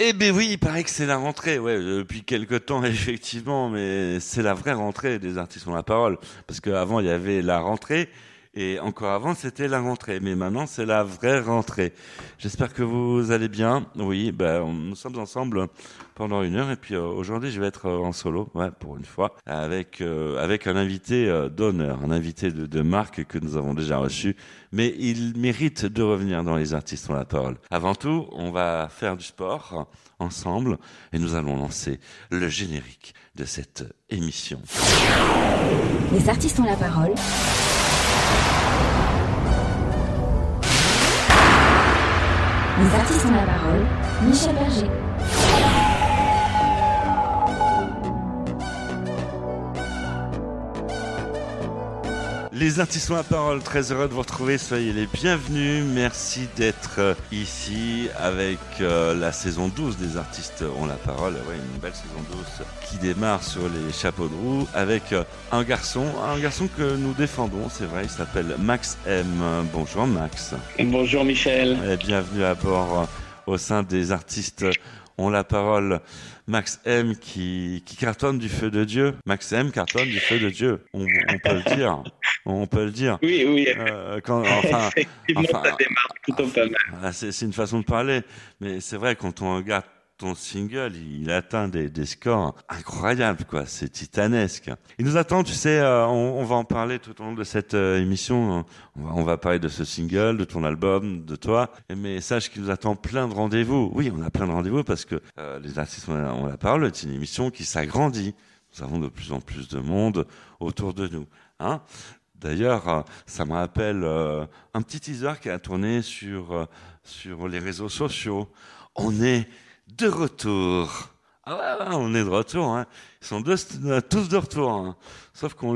Eh ben oui, il paraît que c'est la rentrée, ouais, depuis quelques temps effectivement, mais c'est la vraie rentrée des artistes ont la parole, parce qu'avant il y avait la rentrée, et encore avant, c'était la rentrée. Mais maintenant, c'est la vraie rentrée. J'espère que vous allez bien. Oui, ben, nous sommes ensemble pendant une heure. Et puis euh, aujourd'hui, je vais être euh, en solo, ouais, pour une fois, avec euh, avec un invité d'honneur, un invité de, de marque que nous avons déjà reçu. Mais il mérite de revenir dans les artistes ont la parole. Avant tout, on va faire du sport ensemble et nous allons lancer le générique de cette émission. Les artistes ont la parole. Les artistes ont la parole. Michel Berger. Les artistes ont la parole, très heureux de vous retrouver, soyez les bienvenus. Merci d'être euh, ici avec euh, la saison 12 des artistes ont la parole. Ouais, une belle saison 12 qui démarre sur les chapeaux de roue avec euh, un garçon, un garçon que nous défendons, c'est vrai, il s'appelle Max M. Bonjour Max. Bonjour Michel. Et bienvenue à bord au sein des artistes ont la parole. Max M qui, qui cartonne du feu de Dieu. Max M cartonne du feu de Dieu. On, on peut le dire. On peut le dire. Oui, oui. Euh, quand, enfin, Effectivement, enfin, ça démarre plutôt pas mal. ah, c'est c'est une façon de parler, mais c'est vrai quand on regarde ton single, il, atteint des, scores incroyables, quoi. C'est titanesque. Il nous attend, tu sais, euh, on, on va en parler tout au long de cette euh, émission. On va, on parler de ce single, de ton album, de toi. Mais sache qu'il nous attend plein de rendez-vous. Oui, on a plein de rendez-vous parce que euh, les artistes ont la, parole. C'est une émission qui s'agrandit. Nous avons de plus en plus de monde autour de nous. Hein D'ailleurs, ça me rappelle un petit teaser qui a tourné sur, sur les réseaux sociaux. On est de retour. Ah on est de retour. Hein. Ils sont euh, tous de retour. hein. Sauf qu'on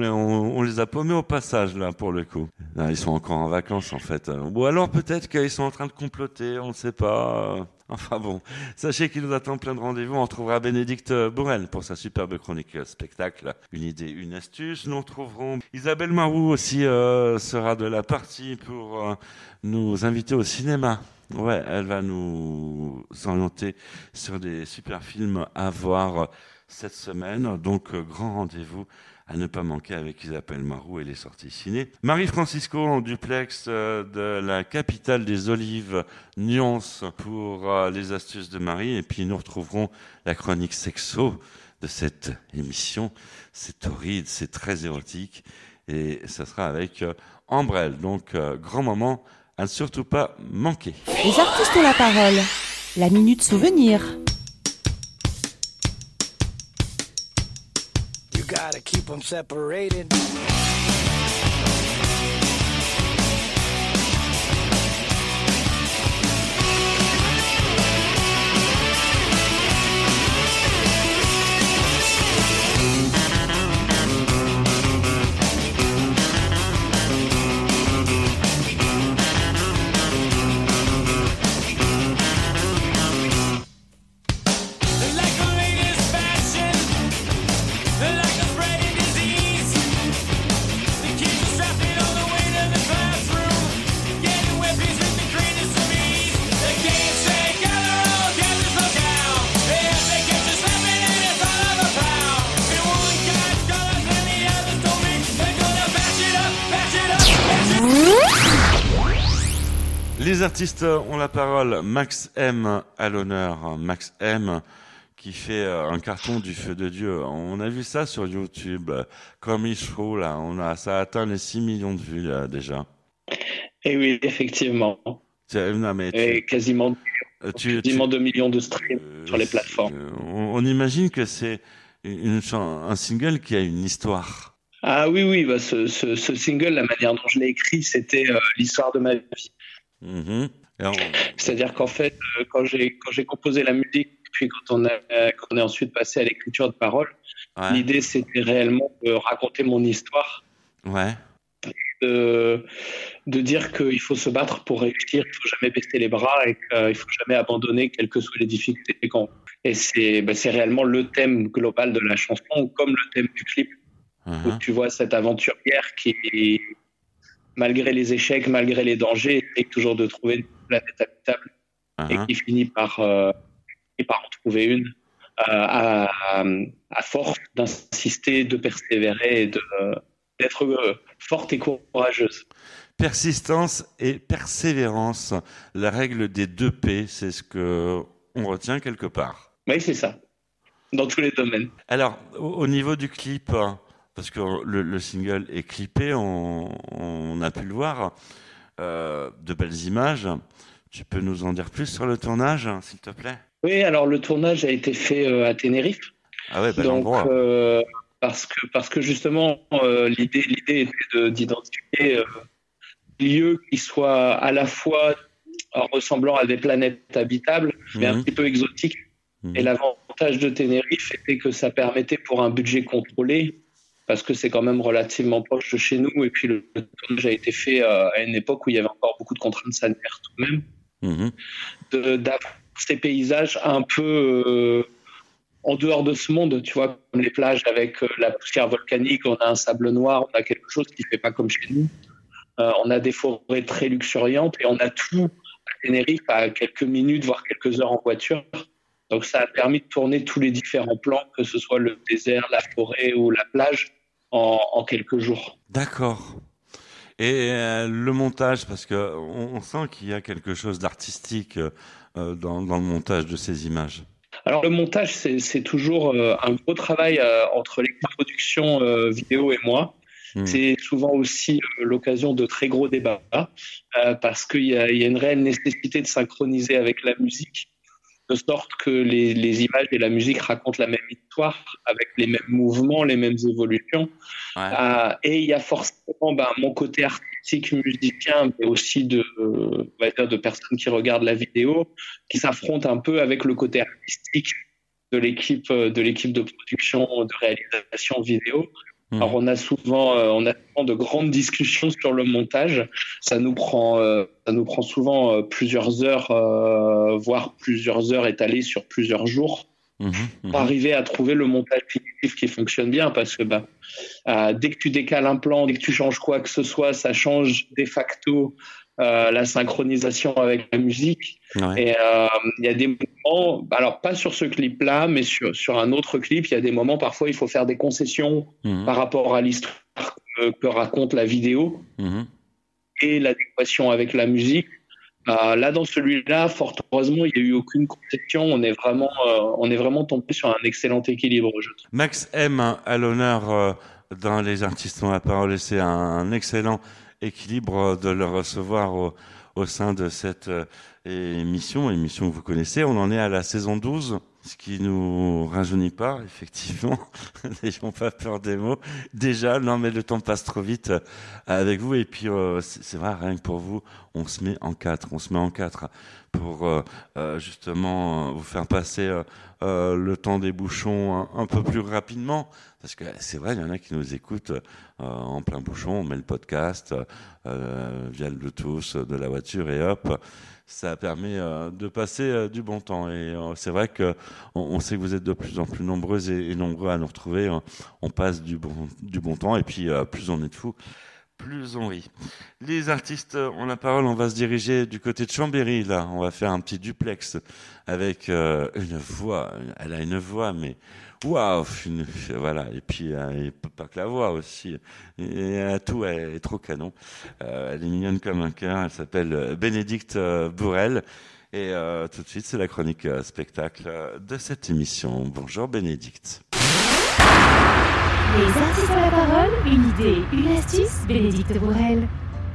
les, a paumés au passage, là, pour le coup. Là, ils sont encore en vacances, en fait. Euh, Ou alors peut-être qu'ils sont en train de comploter, on ne sait pas. Enfin bon, sachez qu'il nous attend plein de rendez-vous. On retrouvera Bénédicte Bourrel pour sa superbe chronique euh, spectacle. Une idée, une astuce. Nous retrouverons Isabelle Marou aussi sera de la partie pour nous inviter au cinéma. Elle va nous orienter sur des super films à voir cette semaine. Donc, euh, grand rendez-vous à ne pas manquer avec Isabelle Marou et les sorties ciné. Marie-Francisco duplex euh, de la capitale des olives, Nuance, pour euh, les astuces de Marie. Et puis, nous retrouverons la chronique sexo de cette émission. C'est torride, c'est très érotique. Et ça sera avec Ambrelle. Donc, grand moment à ne surtout pas manquer. Les artistes ont la parole. La minute souvenir. You gotta keep them separated. Les artistes ont la parole. Max M à l'honneur. Max M qui fait euh, un carton du feu de Dieu. On a vu ça sur YouTube. euh, Comme il faut, là. On a, ça a atteint les 6 millions de vues, là, déjà. Et oui, effectivement. Non, mais tu, Et quasiment, euh, tu- quasiment tu- 2 millions de streams euh, sur les plateformes. euh, On, on imagine que c'est une, un single qui a une histoire. Ah oui, oui, bah ce, ce, ce single, la manière dont je l'ai écrit, c'était euh, l'histoire de ma vie. Mhm. On- C'est-à-dire qu'en fait, euh, quand j'ai quand j'ai composé la musique, puis quand on, a, quand on est ensuite passé à l'écriture de paroles, ouais, l'idée c'était réellement de raconter mon histoire, ouais. de, de dire qu'il faut se battre pour réussir, il faut jamais baisser les bras et qu'il faut jamais abandonner, quelles que soient les difficultés. Et c'est bah, c'est réellement le thème global de la chanson, comme le thème du clip, où Mhm. tu vois cette aventurière qui, malgré les échecs, malgré les dangers, essaie toujours de trouver une planète habitable. et Mhm. qui finit par, euh, et par trouver une euh, à, à force d'insister, de persévérer et d'être euh, forte et courageuse. Persistance et persévérance, la règle des deux P, c'est ce que on retient quelque part. Oui, c'est ça, dans tous les domaines. Alors, au, au niveau du clip, parce que le, le single est clippé, on, on a pu le voir, euh, de belles images. Tu peux nous en dire plus sur le tournage, s'il te plaît? Oui, alors le tournage a été fait euh, à Tenerife. Ah ouais, bel Donc, endroit. euh, parce que parce que justement l'idée l'idée était de- d'identifier des lieux qui soient à la fois ressemblant à des planètes habitables, mais un Mhm. petit peu exotiques. Mhm. Et l'avantage de Tenerife était que ça permettait pour un budget contrôlé, parce que c'est quand même relativement proche de chez nous, et puis le, le tournage a été fait euh, à une époque où il y avait encore beaucoup de contraintes sanitaires tout de même Mhm. d'avoir ces paysages un peu euh, en dehors de ce monde, tu vois, comme les plages avec euh, la poussière volcanique, on a un sable noir, on a quelque chose qui fait pas comme chez nous. On a des forêts très luxuriantes et on a tout à Tenerife à quelques minutes, voire quelques heures en voiture. Donc ça a permis de tourner tous les différents plans, que ce soit le désert, la forêt ou la plage, en, en quelques jours. D'accord. Et euh, le montage, parce que on, sent qu'il y a quelque chose d'artistique euh, dans, dans le montage de ces images. Alors le montage, c'est toujours euh, un gros travail entre l'équipe de production euh, vidéo et moi. Mhm. C'est souvent aussi l'occasion de très gros débats parce qu'il y a une réelle nécessité de synchroniser avec la musique, de sorte que les, les images et la musique racontent la même histoire avec les mêmes mouvements, les mêmes évolutions. Ouais. Euh, et il y a forcément ben, mon côté artistique, musicien, mais aussi de, euh, on va dire de personnes qui regardent la vidéo, qui s'affrontent un peu avec le côté artistique de l'équipe euh, de l'équipe de production, de réalisation vidéo. Mhm. Alors on a souvent euh, on a souvent de grandes discussions sur le montage. Ça nous prend euh, ça nous prend souvent euh, plusieurs heures, euh, voire plusieurs heures étalées sur plusieurs jours Pour arriver à trouver le montage qui fonctionne bien parce que bah, euh, dès que tu décales un plan, dès que tu changes quoi que ce soit, ça change de facto euh, la synchronisation avec la musique. Ouais. Et euh, il y a des moments, alors pas sur ce clip-là, mais sur, sur un autre clip, il y a des moments parfois il faut faire des concessions Mhm, par rapport à l'histoire que, que raconte la vidéo mhm. et l'adéquation avec la musique. Euh, là, dans celui-là, fort heureusement, il n'y a eu aucune concession. On est vraiment, euh, on est vraiment tombé sur un excellent équilibre. Max M à l'honneur euh, dans les artistes ont la parole et c'est un, excellent équilibre de le recevoir au, au sein de cette euh, émission, émission que vous connaissez. On en est à la saison 12, ce qui nous rajeunit pas, effectivement. N'ayons pas peur des mots. Déjà, non mais le temps passe trop vite euh, avec vous et puis euh, c'est vrai, rien que pour vous, on se met en quatre, on se met en quatre pour euh, euh, justement euh, vous faire passer euh, le temps des bouchons un, un peu plus rapidement. Parce que c'est vrai, il y en a qui nous écoutent en plein bouchon, on met le podcast via le Bluetooth de la voiture et hop, ça permet euh, de passer euh, du bon temps. Et euh, c'est vrai que on, sait que vous êtes de plus en plus nombreuses et, nombreux à nous retrouver. On, on passe du bon, du bon temps et puis plus on est de fous, plus on rit. Les artistes ont la parole, on va se diriger du côté de Chambéry, là. On va faire un petit duplex avec une voix. Elle a une voix, mais waouh Voilà. Et puis, euh, et pas que la voix aussi. Et, a tout, elle est trop canon. Euh, elle est mignonne comme un cœur. Elle s'appelle euh, Bénédicte euh, Bourrel. Et tout de suite, c'est la chronique spectacle de cette émission. Bonjour Bénédicte. Les artistes ont la parole, une idée, une astuce, Bénédicte Bourrel.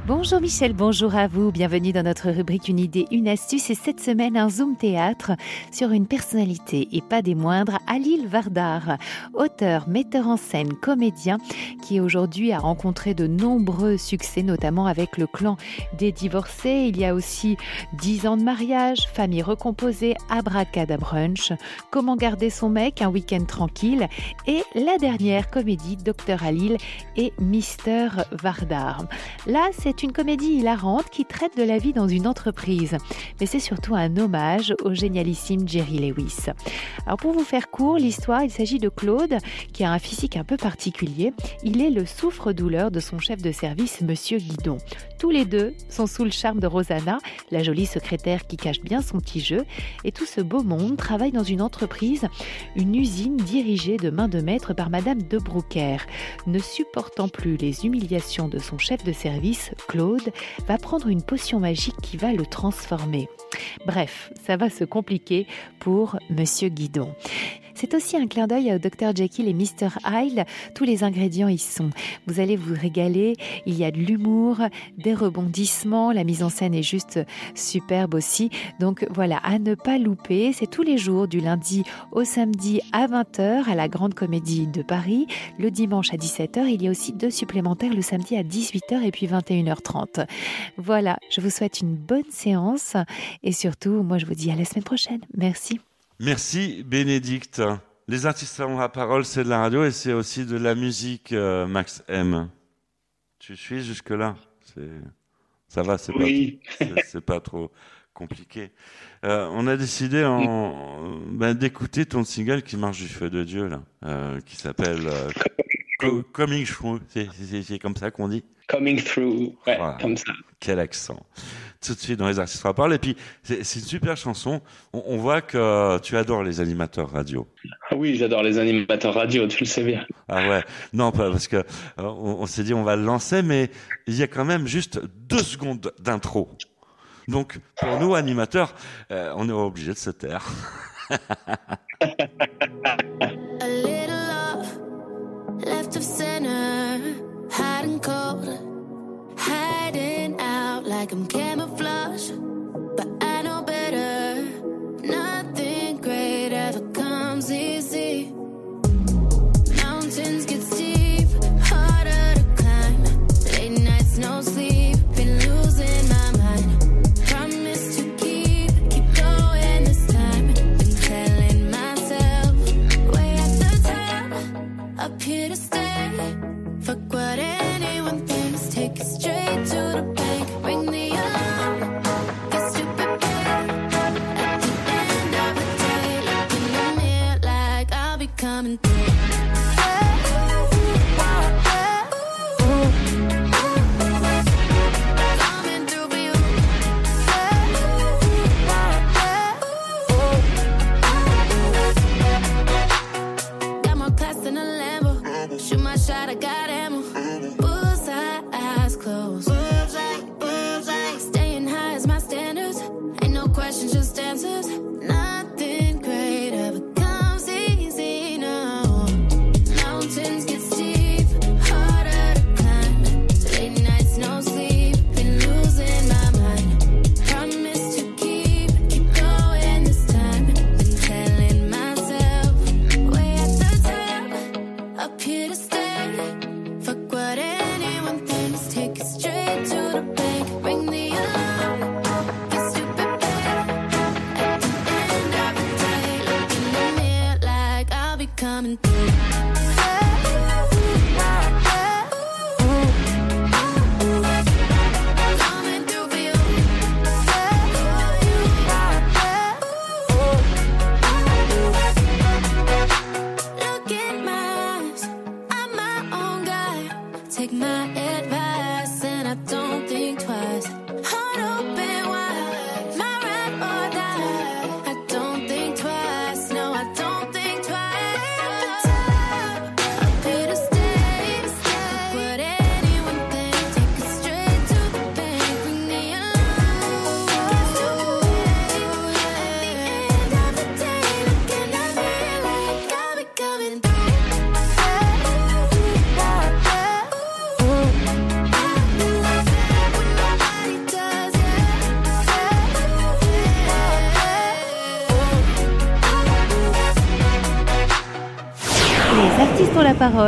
Bonjour Michel, bonjour à vous. Bienvenue dans notre rubrique Une idée, une astuce. Et cette semaine, un Zoom théâtre sur une personnalité et pas des moindres, Alil Vardar, auteur, metteur en scène, comédien, qui aujourd'hui a rencontré de nombreux succès, notamment avec le clan des divorcés. Il y a aussi 10 ans de mariage, famille recomposée, abracadabrunch, comment garder son mec, un week-end tranquille, et la dernière comédie, Docteur Alil et Mister Vardar. Là, c'est une comédie hilarante qui traite de la vie dans une entreprise. Mais c'est surtout un hommage au génialissime Jerry Lewis. Alors pour vous faire court, l'histoire, il s'agit de Claude qui a un physique un peu particulier. Il est le souffre-douleur de son chef de service, Monsieur Guidon. Tous les deux sont sous le charme de Rosanna, la jolie secrétaire qui cache bien son petit jeu. Et tout ce beau monde travaille dans une entreprise, une usine dirigée de main de maître par Madame de Broucker. Ne supportant plus les humiliations de son chef de service, Claude va prendre une potion magique qui va le transformer. Bref, ça va se compliquer pour Monsieur Guidon. C'est aussi un clin d'œil au Dr Jekyll et Mr Hyde. Tous les ingrédients y sont. Vous allez vous régaler. Il y a de l'humour, des rebondissements. La mise en scène est juste superbe aussi. Donc voilà, à ne pas louper. C'est tous les jours du lundi au samedi à 20h à la Grande Comédie de Paris. Le dimanche à 17h. Il y a aussi deux supplémentaires le samedi à 18h et puis 21h30. Voilà, je vous souhaite une bonne séance et surtout, moi je vous dis à la semaine prochaine. Merci. Merci Bénédicte. Les artistes ont la parole, c'est de la radio et c'est aussi de la musique, euh, Max M. Tu suis jusque-là? Ça va, c'est Oui. pas, pas trop compliqué. Euh, on a décidé en, ben, d'écouter ton single qui marche du feu de Dieu, là, euh, qui s'appelle euh, Co- Coming Through. C'est- comme ça qu'on dit? Coming through, ouais, Voilà. comme ça. Quel accent. Tout de suite dans les artistes parole. Et puis, c'est une super chanson. On, on voit que tu adores les animateurs radio. Ah Oui, j'adore les animateurs radio, tu le sais bien. Ah ouais, non, pas parce que euh, on, on s'est dit on va le lancer, mais il y a quand même juste deux secondes d'intro. Donc pour nous animateurs, euh, on est obligé de se taire. A little love left of center, hot and cold, hiding out like I'm camouflage.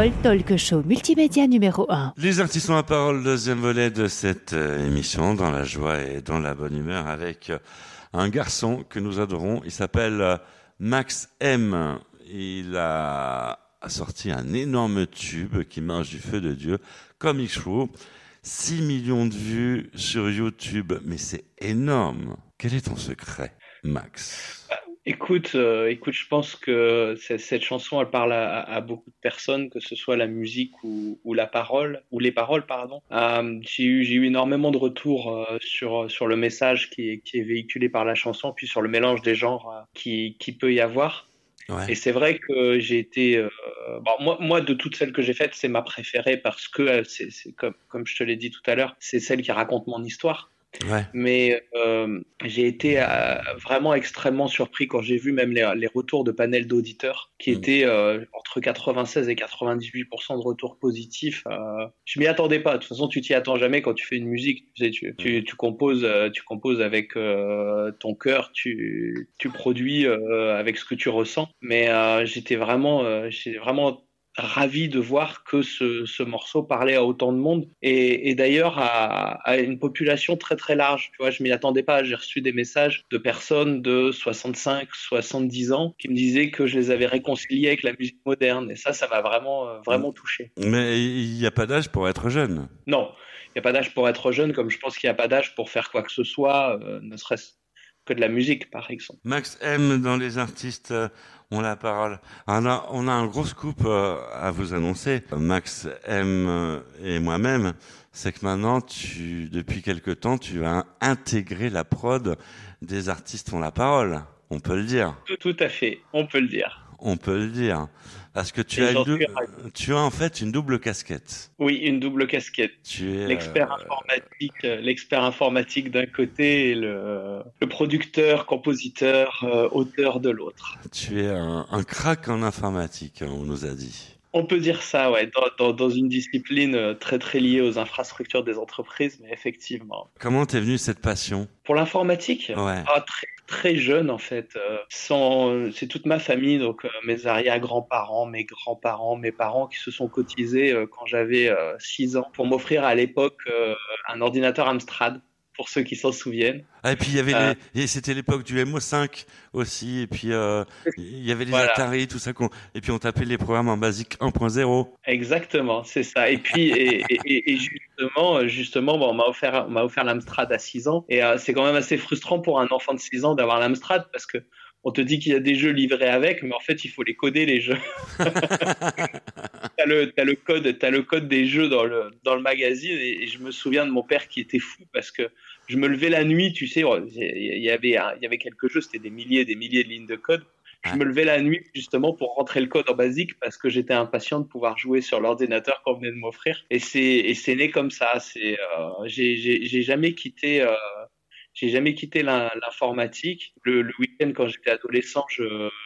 Talk show multimédia numéro 1. Les artistes ont la parole, deuxième volet de cette euh, émission, dans la joie et dans la bonne humeur, avec euh, un garçon que nous adorons. Il s'appelle euh, Max M. Il a, sorti un énorme tube qui marche du feu de Dieu, Comic Show. 6 millions de vues sur YouTube, mais c'est énorme. Quel est ton secret, Max? Écoute, euh, écoute, je pense que cette chanson, elle parle à, à beaucoup de personnes, que ce soit la musique ou, ou la parole, ou les paroles, pardon. Euh, j'ai eu, j'ai eu énormément de retours euh, sur sur le message qui est, qui est véhiculé par la chanson, puis sur le mélange des genres euh, qui qui peut y avoir. Ouais. Et c'est vrai que j'ai été, euh, bon, moi, moi, de toutes celles que j'ai faites, c'est ma préférée parce que euh, c'est comme, comme je te l'ai dit tout à l'heure, c'est celle qui raconte mon histoire. Ouais. Mais euh, j'ai été euh, vraiment extrêmement surpris quand j'ai vu même les, les retours de panels d'auditeurs qui Mm. étaient euh, entre 96 et 98% de retours positifs. Je m'y attendais pas. De toute façon, tu t'y attends jamais quand tu fais une musique. Tu, sais, tu, tu, tu composes, tu composes avec ton cœur, tu, produis avec ce que tu ressens. Mais j'étais vraiment, j'étais vraiment ravi de voir que ce, ce morceau parlait à autant de monde et, et d'ailleurs à, à une population très très large. Tu vois, je m'y attendais pas. J'ai reçu des messages de personnes de 65, 70 ans qui me disaient que je les avais réconciliés avec la musique moderne et ça, ça m'a vraiment euh, vraiment touché. Mais il n'y a pas d'âge pour être jeune. Non, il n'y a pas d'âge pour être jeune, comme je pense qu'il n'y a pas d'âge pour faire quoi que ce soit, euh, ne serait-ce que de la musique, par exemple. Max aime dans les artistes ont la parole. On a, on a un gros scoop euh, à vous annoncer. Max aime euh, et moi-même, c'est que maintenant, tu, depuis quelque temps, tu as intégré la prod des artistes ont la parole. On peut le dire. Tout, tout à fait, on peut le dire. On peut le dire. Parce que tu Et as, une tu as en fait une double casquette. Oui, une double casquette. Tu es L'expert euh, informatique, euh, l'expert informatique d'un côté et le, le producteur, compositeur, euh, auteur de l'autre. tu es un, un crack en informatique, hein, on nous a dit. On peut dire ça, ouais, dans, dans, dans une discipline euh, très très liée aux infrastructures des entreprises, mais effectivement. Comment t'es venue cette passion? Pour l'informatique, Ouais. ah, très, très jeune en fait. euh, sans, c'est toute ma famille, donc euh, mes arrière-grands-parents, mes grands-parents, mes parents qui se sont cotisés euh, quand j'avais 6 ans pour m'offrir à l'époque un ordinateur Amstrad, pour ceux qui s'en souviennent. Ah, et puis il y avait Euh. les- c'était l'époque du MO5 aussi, et puis euh, il y avait les Voilà. Atari, tout ça, et puis on tapait les programmes en basique 1.0. Exactement, c'est ça. Et puis, et, et- et- et justement, justement, bon, on m'a offert, on m'a offert l'Amstrad à 6 ans, et euh, c'est quand même assez frustrant pour un enfant de 6 ans d'avoir l'Amstrad parce que on te dit qu'il y a des jeux livrés avec, mais en fait, il faut les coder les jeux. t'as le, t'as le code, t'as le code des jeux dans le dans le magazine, et, et je me souviens de mon père qui était fou parce que je me levais la nuit, tu sais, il y avait, il y avait quelques jeux, c'était des milliers et des milliers de lignes de code. Je me levais la nuit justement pour rentrer le code en basique parce que j'étais impatient de pouvoir jouer sur l'ordinateur qu'on venait de m'offrir. Et c'est né comme ça. C'est euh, j'ai jamais quitté euh, j'ai jamais quitté l'in- l'informatique. Le, le week-end quand j'étais adolescent,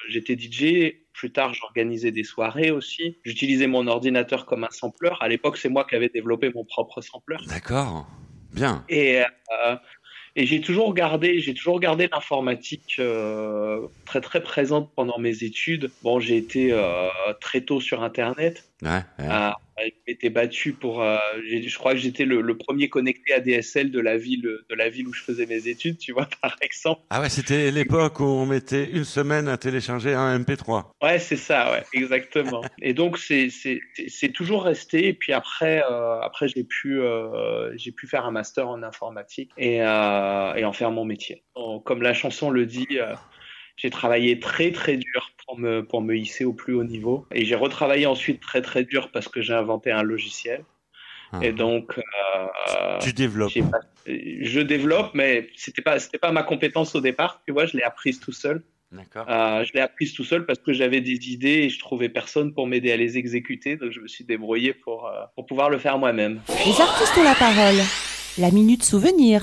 j'étais DJ. Plus tard, j'organisais des soirées aussi. J'utilisais mon ordinateur comme un sampler. À l'époque, c'est moi qui avais développé mon propre sampler. D'accord, bien. Et, euh, et j'ai toujours gardé, j'ai toujours gardé l'informatique euh, très très présente pendant mes études. Bon, j'ai été euh, très tôt sur Internet. Ouais, ouais. Euh, je m'étais battu pour. euh, je crois que j'étais le, le premier connecté à DSL de la ville de la ville où je faisais mes études. Tu vois, par exemple. Ah ouais, c'était l'époque où on mettait une semaine à télécharger un MP3. Ouais, c'est ça, ouais, exactement. Et donc c'est c'est toujours resté. Et puis après euh, après j'ai pu euh, j'ai pu faire un master en informatique et euh, et en faire mon métier. Comme la chanson le dit, euh, j'ai travaillé très très dur pour me pour me hisser au plus haut niveau. Et j'ai retravaillé ensuite très très dur parce que j'ai inventé un logiciel. Ah. Et donc euh, tu développes. pas- je développe, mais c'était pas c'était pas ma compétence au départ. Tu vois, je l'ai apprise tout seul. D'accord. Euh, je l'ai apprise tout seul parce que j'avais des idées et je trouvais personne pour m'aider à les exécuter, donc je me suis débrouillé pour, euh, pour pouvoir le faire moi-même. Les artistes ont la parole. La minute souvenir.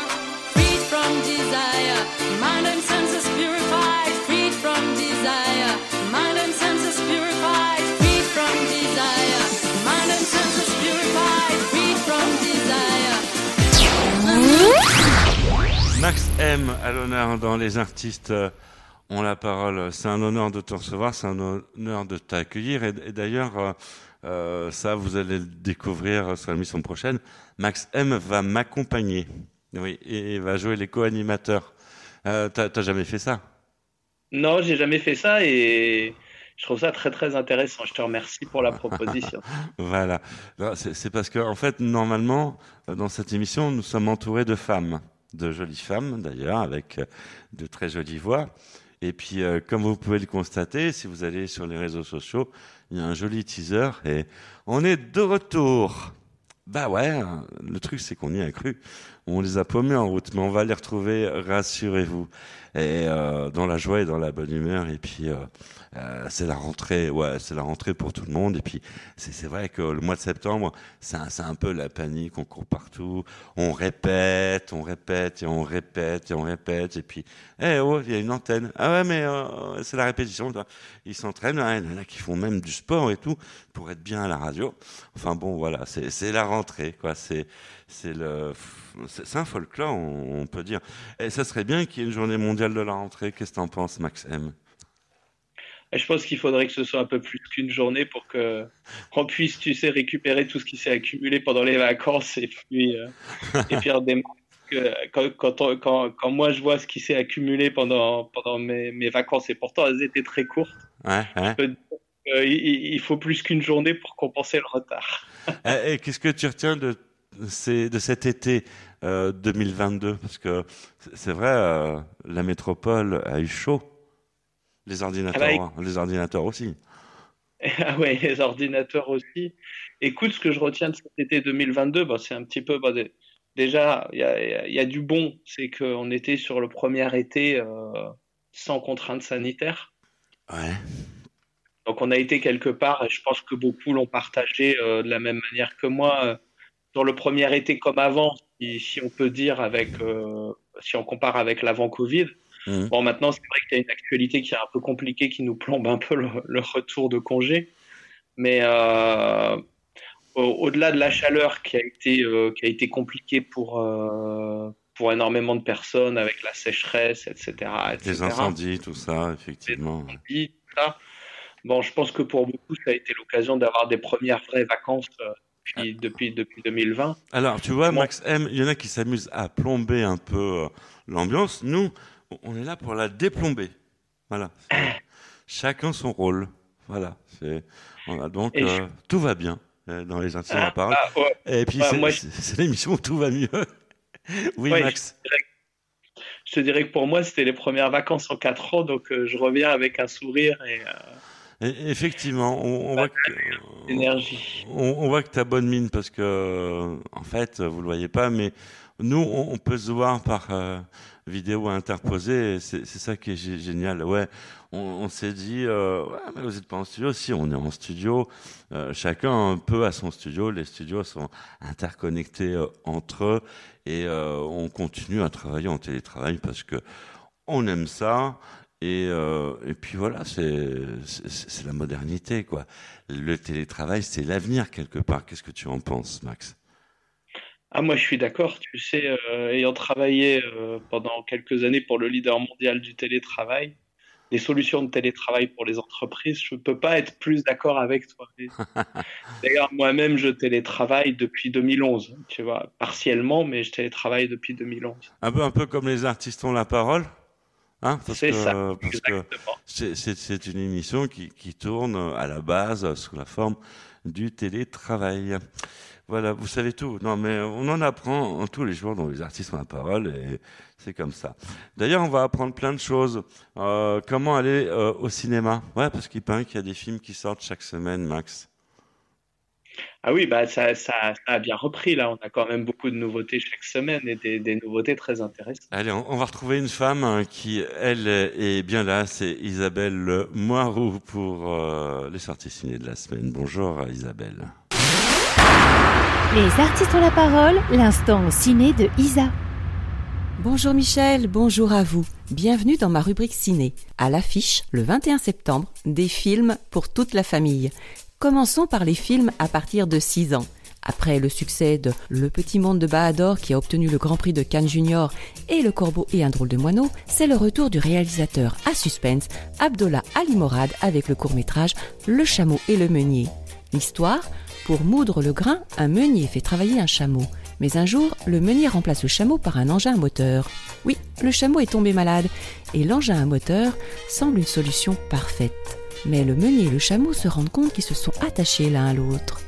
Max M à l'honneur dans les artistes euh, ont la parole. C'est un honneur de te recevoir, c'est un honneur de t'accueillir. Et, d'ailleurs, euh, euh, ça, vous allez le découvrir sur l'émission prochaine. Max M va m'accompagner. Oui, et va jouer les co-animateurs. Euh, T'as jamais fait ça? Non, j'ai jamais fait ça et je trouve ça très très intéressant. Je te remercie pour la proposition. Voilà. C'est parce que, en fait, normalement, euh, dans cette émission, nous sommes entourés de femmes, de jolies femmes d'ailleurs, avec euh, de très jolies voix. Et puis, euh, comme vous pouvez le constater, si vous allez sur les réseaux sociaux, il y a un joli teaser et on est de retour. Bah ouais, hein, le truc c'est qu'on y a cru. On les a paumés en route, mais on va les retrouver, rassurez-vous. Et euh, dans la joie et dans la bonne humeur. Et puis euh, euh, c'est la rentrée, ouais, c'est la rentrée pour tout le monde. Et puis c'est vrai que le mois de septembre, c'est un, un peu la panique. On court partout, on répète, on répète et on répète et on répète. Et puis, eh oh, il y a une antenne. Ah ouais, mais euh, c'est la répétition. Ils s'entraînent. hein, Il y en a qui font même du sport et tout pour être bien à la radio. Enfin bon, voilà, c'est c'est la rentrée, quoi. C'est c'est le c'est un folklore, on, on peut dire. Et ça serait bien qu'il y ait une journée mondiale de la rentrée. Qu'est-ce que t'en penses, Max M? Je pense qu'il faudrait que ce soit un peu plus qu'une journée pour que qu'on puisse, tu sais, récupérer tout ce qui s'est accumulé pendant les vacances et puis euh, et puis Quand, quand, on- quand, quand moi je vois ce qui s'est accumulé pendant, pendant mes, mes vacances, et pourtant elles étaient très courtes, Ouais, ouais. euh, il, il- il faut plus qu'une journée pour compenser le retard. Et, et qu'est-ce que tu retiens de, ces, de cet été euh, 2022 Parce que c'est- vrai, euh, la métropole a eu chaud. Les ordinateurs, Ah bah, hein, les ordinateurs aussi. Ah ouais, les ordinateurs aussi. Écoute, ce que je retiens de cet été 2022, bah, c'est un petit peu, bah, dé- déjà, il y a, y du bon, c'est qu'on était sur le premier été euh, sans contraintes sanitaires. Ouais. Donc on a été quelque part, et je pense que beaucoup l'ont partagé euh, de la même manière que moi, sur le premier été comme avant, si, si on peut dire avec, euh, si on compare avec l'avant Covid. Mhm. Bon, maintenant, c'est vrai qu'il y a une actualité qui est un peu compliquée, qui nous plombe un peu le, le retour de congé. Mais euh, au- au-delà de la chaleur qui a été, euh, qui a été compliquée pour, pour énormément de personnes avec la sécheresse, etc., etc. Les incendies, tout ça, effectivement. Puis, tout ça, Bon, je pense que pour beaucoup, ça a été l'occasion d'avoir des premières vraies vacances depuis, depuis, depuis 2020. Alors, tu vois. Max M, il y en a qui s'amusent à plomber un peu euh, l'ambiance. Nous, on est là pour la déplomber. Voilà. Chacun son rôle. Voilà. C'est, voilà. Donc, euh, je- tout va bien euh, dans les instants Ah, à parole. ah, ouais. Et puis, Ouais, c'est, je- l'émission où tout va mieux. oui, Ouais, Max. Je te dirais que pour moi, c'était les premières vacances en quatre ans, donc euh, je reviens avec un sourire et euh, Et- effectivement, on, on voit que, énergie. on, on voit que tu as bonne mine parce que, euh, en fait, vous le voyez pas, mais nous, on, peut se voir par euh, vidéo interposée. C'est ça qui est gé- génial. Ouais, on, s'est dit, euh, ouais, mais vous n'êtes pas en studio. Si, on est en studio. Euh, chacun un peu à son studio. Les studios sont interconnectés euh, entre eux et euh, on continue à travailler en télétravail parce que on aime ça. Et, euh, et puis voilà, c'est la modernité, quoi. Le télétravail, c'est l'avenir quelque part. Qu'est-ce que tu en penses, Max? Ah, moi, je suis d'accord. Tu sais, euh, ayant travaillé euh, pendant quelques années pour le leader mondial du télétravail, les solutions de télétravail pour les entreprises, je ne peux pas être plus d'accord avec toi. D'ailleurs, moi-même, je télétravaille depuis 2011, tu vois, partiellement, mais je télétravaille depuis 2011. un peu, un peu comme les artistes ont la parole, hein Parce C'est que, ça, parce que exactement. c'est- c'est c'est une émission qui, qui tourne à la base sous la forme du télétravail. Voilà, vous savez tout. Non, mais on en apprend tous les jours dans les artistes ont la parole et c'est comme ça. D'ailleurs, on va apprendre plein de choses. Euh, comment aller euh, au cinéma? Ouais, parce qu'il paraît qu'il y a des films qui sortent chaque semaine, Max. Ah oui, bah ça, ça, ça a bien repris là. On a quand même beaucoup de nouveautés chaque semaine et des, des nouveautés très intéressantes. Allez, on, on va retrouver une femme hein, qui, elle, est bien là. C'est Isabelle Moirou pour euh, les sorties ciné de la semaine. Bonjour Isabelle. Les artistes ont la parole, l'instant ciné de Isa. Bonjour Michel, bonjour à vous. Bienvenue dans ma rubrique ciné. À l'affiche, le 21 septembre, des films pour toute la famille. Commençons par les films à partir de 6 ans. Après le succès de Le Petit Monde de Bahador qui a obtenu le Grand Prix de Cannes Junior et Le Corbeau et un drôle de moineau, c'est le retour du réalisateur à suspense Abdollah Ali Morad avec le court-métrage Le chameau et le meunier. L'histoire Pour moudre le grain, un meunier fait travailler un chameau. Mais un jour, le meunier remplace le chameau par un engin à moteur. Oui, le chameau est tombé malade et l'engin à moteur semble une solution parfaite. Mais le meunier et le chameau se rendent compte qu'ils se sont attachés l'un à l'autre.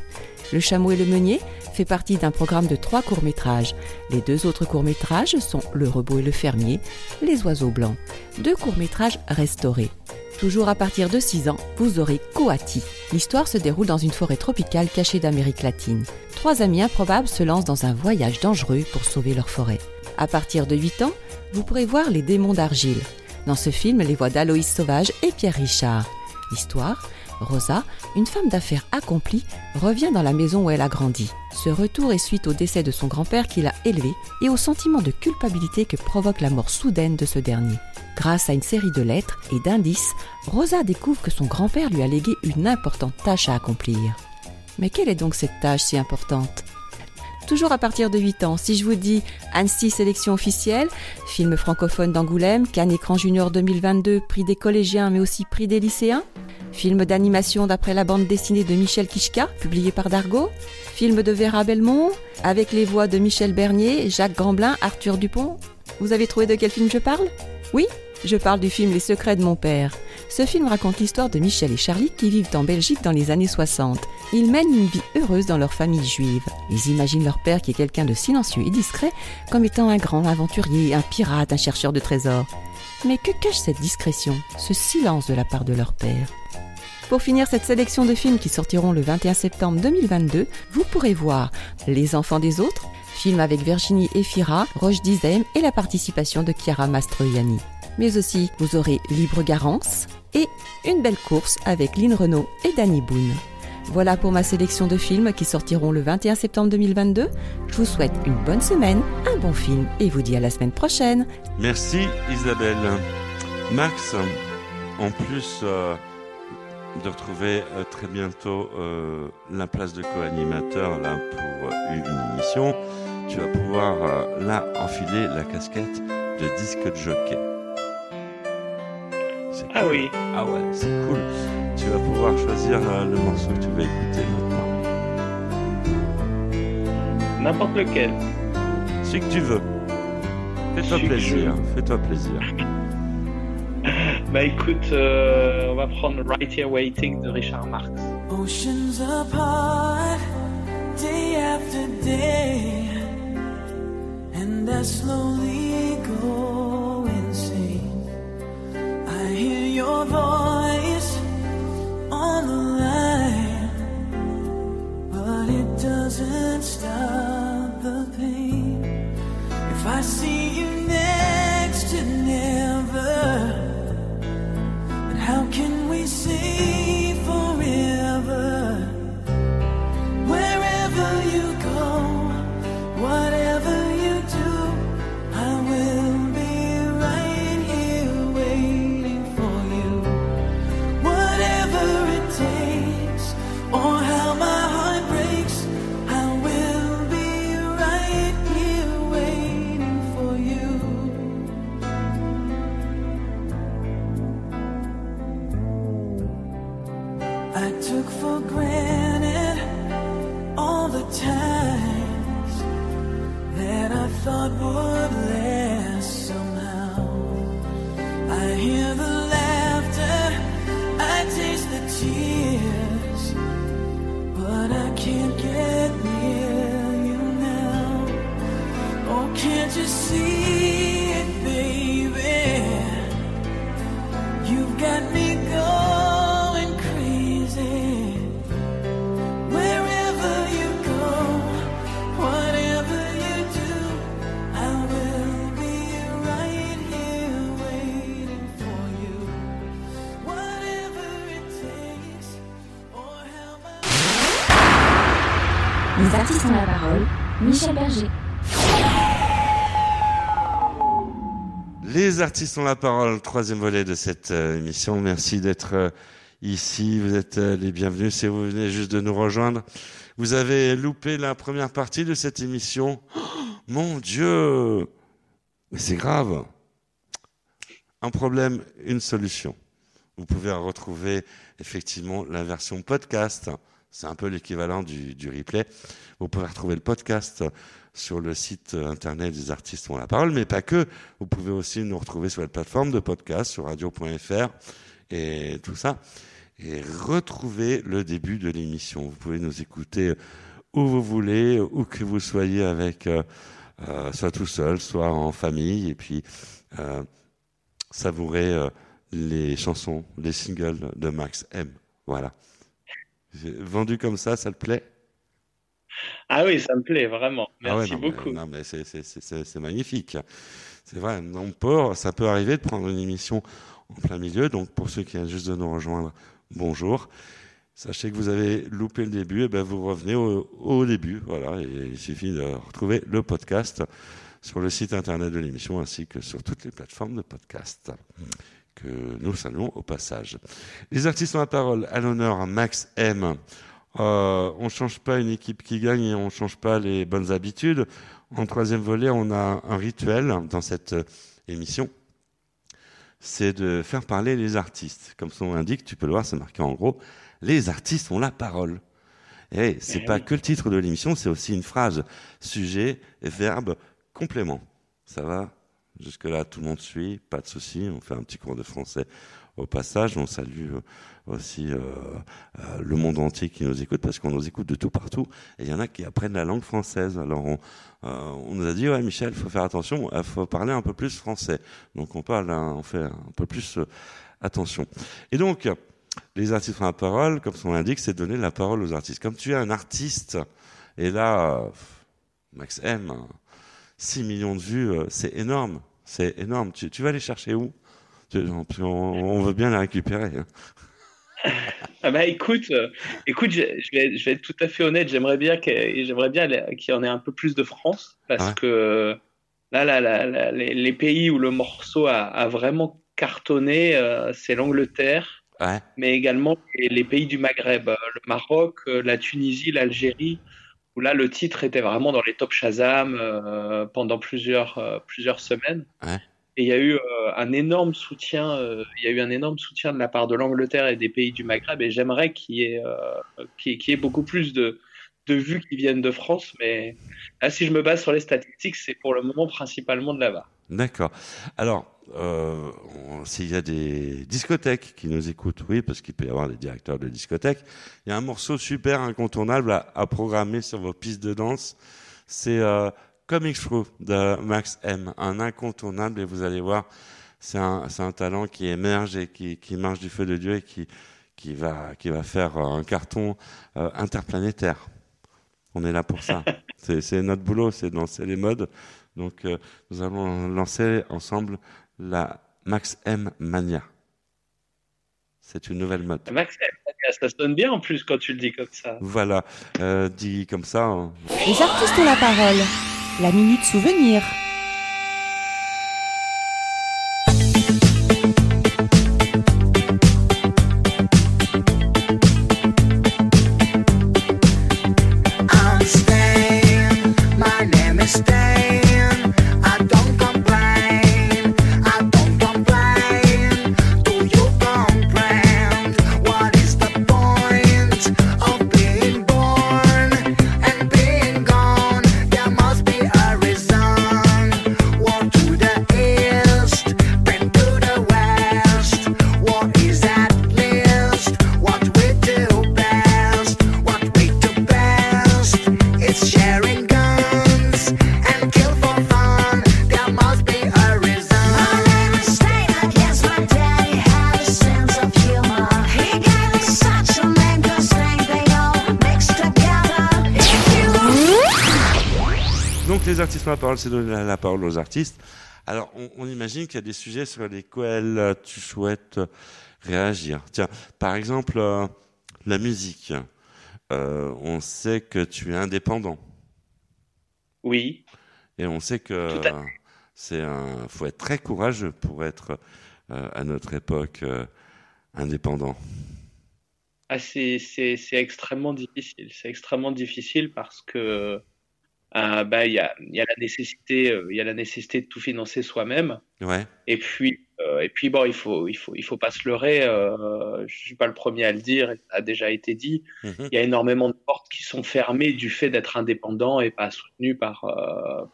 Le chameau et le meunier fait partie d'un programme de trois courts-métrages. Les deux autres courts-métrages sont Le robot et le fermier, Les oiseaux blancs. Deux courts-métrages restaurés. Toujours à partir de 6 ans, vous aurez Coati. L'histoire se déroule dans une forêt tropicale cachée d'Amérique latine. Trois amis improbables se lancent dans un voyage dangereux pour sauver leur forêt. À partir de 8 ans, vous pourrez voir Les démons d'argile. Dans ce film, les voix d'Aloïs Sauvage et Pierre Richard. L'histoire Rosa, une femme d'affaires accomplie, revient dans la maison où elle a grandi. Ce retour est suite au décès de son grand-père qui l'a élevée et au sentiment de culpabilité que provoque la mort soudaine de ce dernier. Grâce à une série de lettres et d'indices, Rosa découvre que son grand-père lui a légué une importante tâche à accomplir. Mais quelle est donc cette tâche si importante? Toujours à partir de 8 ans, si je vous dis Annecy Sélection officielle, film francophone d'Angoulême, Cannes Écran Junior 2022, prix des collégiens mais aussi prix des lycéens, film d'animation d'après la bande dessinée de Michel Kichka, publié par Dargaud, film de Vera Belmont, avec les voix de Michel Bernier, Jacques Gamblin, Arthur Dupont. Vous avez trouvé de quel film je parle? Oui, je parle du film Les secrets de mon père. Ce film raconte l'histoire de Michel et Charlie qui vivent en Belgique dans les années 60. Ils mènent une vie heureuse dans leur famille juive. Ils imaginent leur père qui est quelqu'un de silencieux et discret comme étant un grand aventurier, un pirate, un chercheur de trésors. Mais que cache cette discrétion, ce silence de la part de leur père? Pour finir cette sélection de films qui sortiront le 21 septembre 2022, vous pourrez voir Les enfants des autres, film avec Virginie Efira, Roche Dizem et la participation de Chiara Mastroianni. Mais aussi, vous aurez Libre Garance et Une belle course avec Lynn Renault et Danny Boone. Voilà pour ma sélection de films qui sortiront le 21 septembre 2022. Je vous souhaite une bonne semaine, un bon film et vous dis à la semaine prochaine. Merci Isabelle. Max, en plus euh, de retrouver euh, très bientôt euh, la place de co-animateur pour une émission, tu vas pouvoir là enfiler la casquette de disque de jockey. C'est Ah cool. oui. Ah ouais, c'est cool. Tu vas pouvoir choisir euh, le morceau que tu vas écouter maintenant. N'importe lequel. Celui que tu veux. Fais-toi plaisir. Fais-toi plaisir. Bah écoute, euh, on va prendre Right Here Waiting de Richard Marx. Oceans apart, day after day, and I slowly your voice on the line, but it doesn't stop the pain. If I see you Les artistes ont la parole. Michel Berger. Les artistes ont la parole, troisième volet de cette euh, émission. Merci d'être euh, ici. Vous êtes euh, les bienvenus si vous venez juste de nous rejoindre. Vous avez loupé la première partie de cette émission. Oh, mon Dieu Mais c'est grave. Un problème, une solution. Vous pouvez retrouver effectivement la version podcast. C'est un peu l'équivalent du, replay. Vous pouvez retrouver le podcast sur le site internet des artistes ont la parole, mais pas que. Vous pouvez aussi nous retrouver sur la plateforme de podcast, sur radio.fr et tout ça. Et retrouver le début de l'émission. Vous pouvez nous écouter où vous voulez, où que vous soyez avec, euh, euh, soit tout seul, soit en famille, et puis euh, savourer euh, les chansons, les singles de Max M. Voilà. Vendu comme ça, ça te plaît? Ah oui, ça me plaît vraiment. Ah ouais, Merci mais- beaucoup. non, mais c'est- magnifique. C'est vrai, on peut, ça peut arriver de prendre une émission en plein milieu. Donc, pour ceux qui viennent juste de nous rejoindre, bonjour. Sachez que vous avez loupé le début, et ben vous revenez au, au début. Voilà, et il suffit de retrouver le podcast sur le site internet de l'émission ainsi que sur toutes les plateformes de podcast que nous saluons au passage. Les artistes ont la parole. À l'honneur, Max M. Euh, on change pas une équipe qui gagne et on change pas les bonnes habitudes. En troisième volet, on a un rituel dans cette émission. C'est de faire parler les artistes. Comme son nom l'indique, tu peux le voir, c'est marqué en gros. Les artistes ont la parole. Et c'est Eh pas que le titre de l'émission, c'est aussi une phrase. Sujet, verbe, complément. Ça va Jusque-là, tout le monde suit, pas de souci. On fait un petit cours de français au passage. On salue euh, aussi euh, euh, le monde entier qui nous écoute parce qu'on nous écoute de tout partout. Et il y en a qui apprennent la langue française. Alors on, nous a dit, ouais, Michel, faut faire attention, il faut parler un peu plus français. Donc on parle, on fait un peu plus attention. Et donc, les artistes ont la parole, comme son l'indique, c'est donner la parole aux artistes. Comme tu es un artiste, et là, Max M, hein, 6 millions de vues, euh, c'est énorme. C'est énorme. Tu, tu vas les chercher où? On, on veut bien les récupérer. hein. Ah bah écoute, euh, écoute, je, je vais, je vais être tout à fait honnête. J'aimerais bien qu'il y en ait un peu plus de France parce Ouais. que là, là, là, là, les, les pays où le morceau a, a vraiment cartonné, euh, c'est l'Angleterre, Ouais. mais également les, les pays du Maghreb, le Maroc, la Tunisie, l'Algérie, où là le titre était vraiment dans les top Shazam euh, pendant plusieurs, euh, plusieurs semaines. Ouais. Et il y a eu euh, un énorme soutien, il y a eu un énorme soutien de la part de l'Angleterre et des pays du Maghreb. Et j'aimerais y y qu'il y ait beaucoup plus de, de vues qui viennent de France. Mais là, si je me base sur les statistiques, c'est pour le moment principalement de là-bas. D'accord. Alors, euh, s'il y a des discothèques qui nous écoutent, oui, parce qu'il peut y avoir des directeurs de discothèques, il y a un morceau super incontournable à, à programmer sur vos pistes de danse. C'est euh, Comic Through de Max M, un incontournable, et vous allez voir, c'est un, talent qui émerge et qui, qui marche du feu de Dieu et qui, qui, va, qui va faire euh, un carton euh, interplanétaire. On est là pour ça. C'est c'est notre boulot, c'est de lancer les modes. Donc, euh, nous allons lancer ensemble la Max M Mania. C'est une nouvelle mode. Max, ça sonne bien en plus quand tu le dis comme ça. Voilà, euh, dit comme ça. hein. Les artistes ont la parole. La minute souvenir. Parole, c'est donner la, parole aux artistes. Alors, on, on imagine qu'il y a des sujets sur lesquels euh, tu souhaites euh, réagir. Tiens, par exemple, euh, la musique. euh, on sait que tu es indépendant. Oui, Et on sait que c'est un, faut être très courageux pour être euh, à notre époque indépendant. Ah, c'est extrêmement difficile. C'est extrêmement difficile parce que euh, bah, il y a, y a la nécessité, euh, il y a la nécessité de tout financer soi-même. Ouais. Et puis, euh, et puis bon, il faut, il faut, il faut pas se leurrer. Je suis pas le premier à le dire, ça a déjà été dit. Mhm. Il y a énormément de portes qui sont fermées du fait d'être indépendant et pas soutenu par,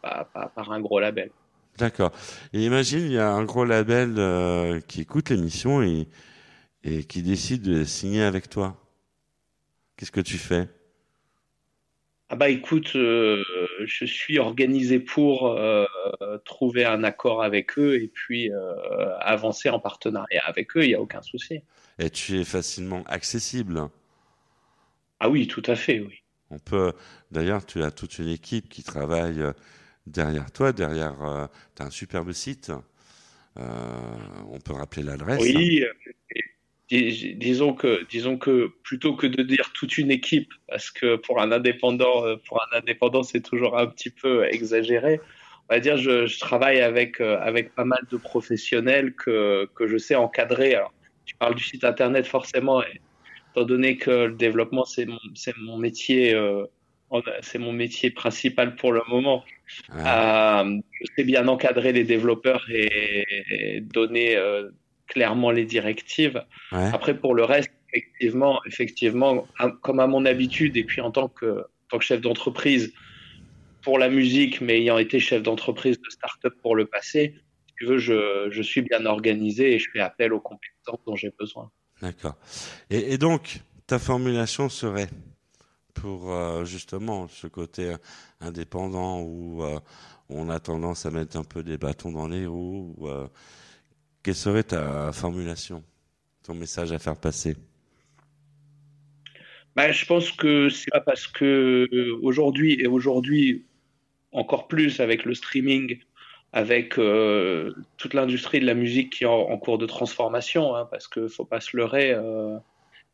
par, par, par un gros label. D'accord. Et imagine, il y a un gros label euh, qui écoute l'émission et, et qui décide de signer avec toi. Qu'est-ce que tu fais? Ah bah écoute, euh, je suis organisé pour euh, trouver un accord avec eux et puis euh, avancer en partenariat avec eux, il n'y a aucun souci. Et tu es facilement accessible. Ah oui, tout à fait, oui. On peut, d'ailleurs, tu as toute une équipe qui travaille derrière toi, derrière, tu as un superbe site. On peut rappeler l'adresse. Oui, euh, dis- disons que, disons que plutôt que de dire toute une équipe, parce que pour un indépendant, euh, pour un indépendant, c'est toujours un petit peu exagéré. On va dire, je, je travaille avec euh, avec pas mal de professionnels que que je sais encadrer. Alors, tu parles du site internet forcément, et, étant donné que le développement c'est mon c'est mon métier, euh, c'est mon métier principal pour le moment. Ouais. Euh, je sais bien encadrer les développeurs et, et donner euh, clairement les directives. Ouais. Après, pour le reste, effectivement, effectivement, à- comme à mon habitude, et puis en tant que, en tant que chef d'entreprise pour la musique, mais ayant été chef d'entreprise de start-up pour le passé, si tu veux, je, je suis bien organisé et je fais appel aux compétences dont j'ai besoin. D'accord. Et, et donc, ta formulation serait pour euh, justement ce côté euh, indépendant où euh, on a tendance à mettre un peu des bâtons dans les roues. ou, euh, quelle serait ta formulation, ton message à faire passer? Bah, je pense que c'est pas parce que euh, aujourd'hui et aujourd'hui encore plus avec le streaming, avec euh, toute l'industrie de la musique qui est en, en cours de transformation, hein, parce que faut pas se leurrer, euh,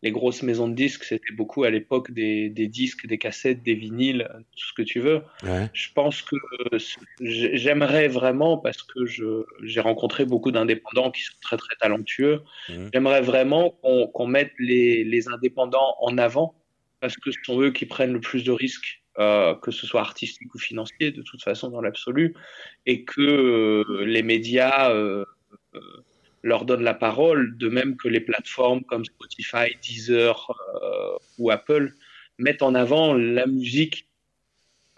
les grosses maisons de disques c'était beaucoup à l'époque des, des disques, des cassettes, des vinyles, tout ce que tu veux. Ouais. Je pense que euh, j'aimerais vraiment, parce que j'ai rencontré beaucoup d'indépendants qui sont très très talentueux, Mhm. j'aimerais vraiment qu'on mette les, les indépendants en avant, parce que ce sont eux qui prennent le plus de risques, euh, que ce soit artistique ou financier, de toute façon dans l'absolu, et que euh, les médias euh, euh, leur donnent la parole, de même que les plateformes comme Spotify, Deezer euh, ou Apple mettent en avant la musique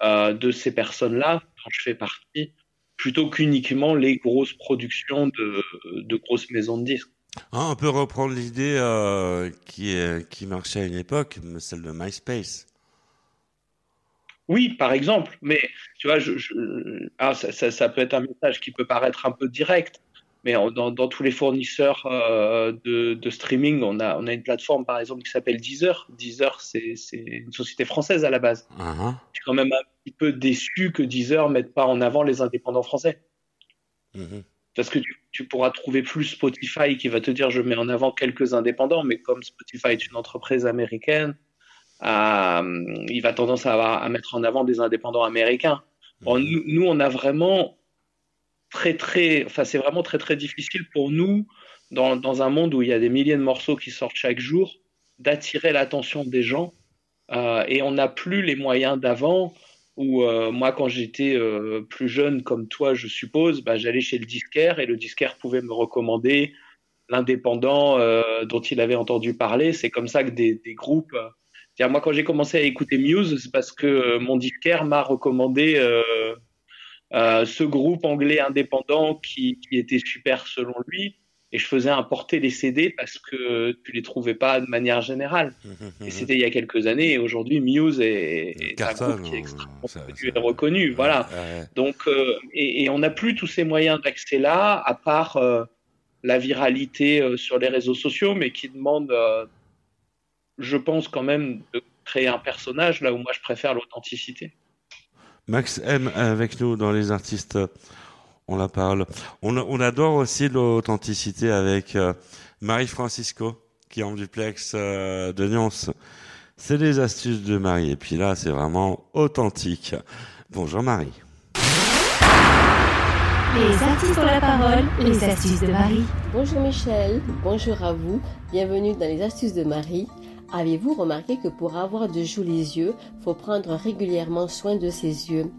euh, de ces personnes-là, dont je fais partie, plutôt qu'uniquement les grosses productions de, de grosses maisons de disques. Ah, on peut reprendre l'idée euh, qui, marchait à une époque, celle de MySpace. Oui, par exemple, mais tu vois, je, je- ah, ça, ça, ça peut être un message qui peut paraître un peu direct, mais dans, dans tous les fournisseurs euh, de, de streaming, on a, on a une plateforme par exemple qui s'appelle Deezer. Deezer, c'est une société française à la base. Ah, ah. Je suis quand même un petit peu déçu que Deezer mette pas en avant les indépendants français. Mhm. Parce que tu, tu pourras trouver plus Spotify qui va te dire je mets en avant quelques indépendants, mais comme Spotify est une entreprise américaine, euh, il va tendance à, mettre en avant des indépendants américains. Bon, nous, nous, on a vraiment très très, enfin c'est vraiment très très difficile pour nous dans, dans un monde où il y a des milliers de morceaux qui sortent chaque jour d'attirer l'attention des gens. Euh, et on n'a plus les moyens d'avant où euh, moi quand j'étais euh, plus jeune comme toi je suppose bah, j'allais chez le disquaire et le disquaire pouvait me recommander l'indépendant euh, dont il avait entendu parler. C'est comme ça que des, des groupes euh, moi quand j'ai commencé à écouter Muse c'est parce que euh, mon disquaire m'a recommandé euh, ce groupe anglais indépendant qui, qui était super selon lui et je faisais importer les CD parce que tu les trouvais pas de manière générale. Et c'était il y a quelques années et aujourd'hui Muse est, est un groupe qui est extrêmement ça- connu ça- et reconnu voilà. Ouais. donc euh, et, et on n'a plus tous ces moyens d'accès là à part euh, la viralité sur les réseaux sociaux mais qui demande je pense quand même de créer un personnage là où moi je préfère l'authenticité Max M avec nous dans les artistes, on la parle. On, on adore aussi l'authenticité avec euh, Marie Francisco, qui est en duplex euh, de Nyons. C'est les astuces de Marie. Et puis là, c'est vraiment authentique. Bonjour Marie. Les artistes ont la parole, les astuces de Marie. Bonjour Michel, bonjour à vous, bienvenue dans les astuces de Marie. Avez-vous remarqué que pour avoir de jolis yeux, faut prendre régulièrement soin de ses yeux?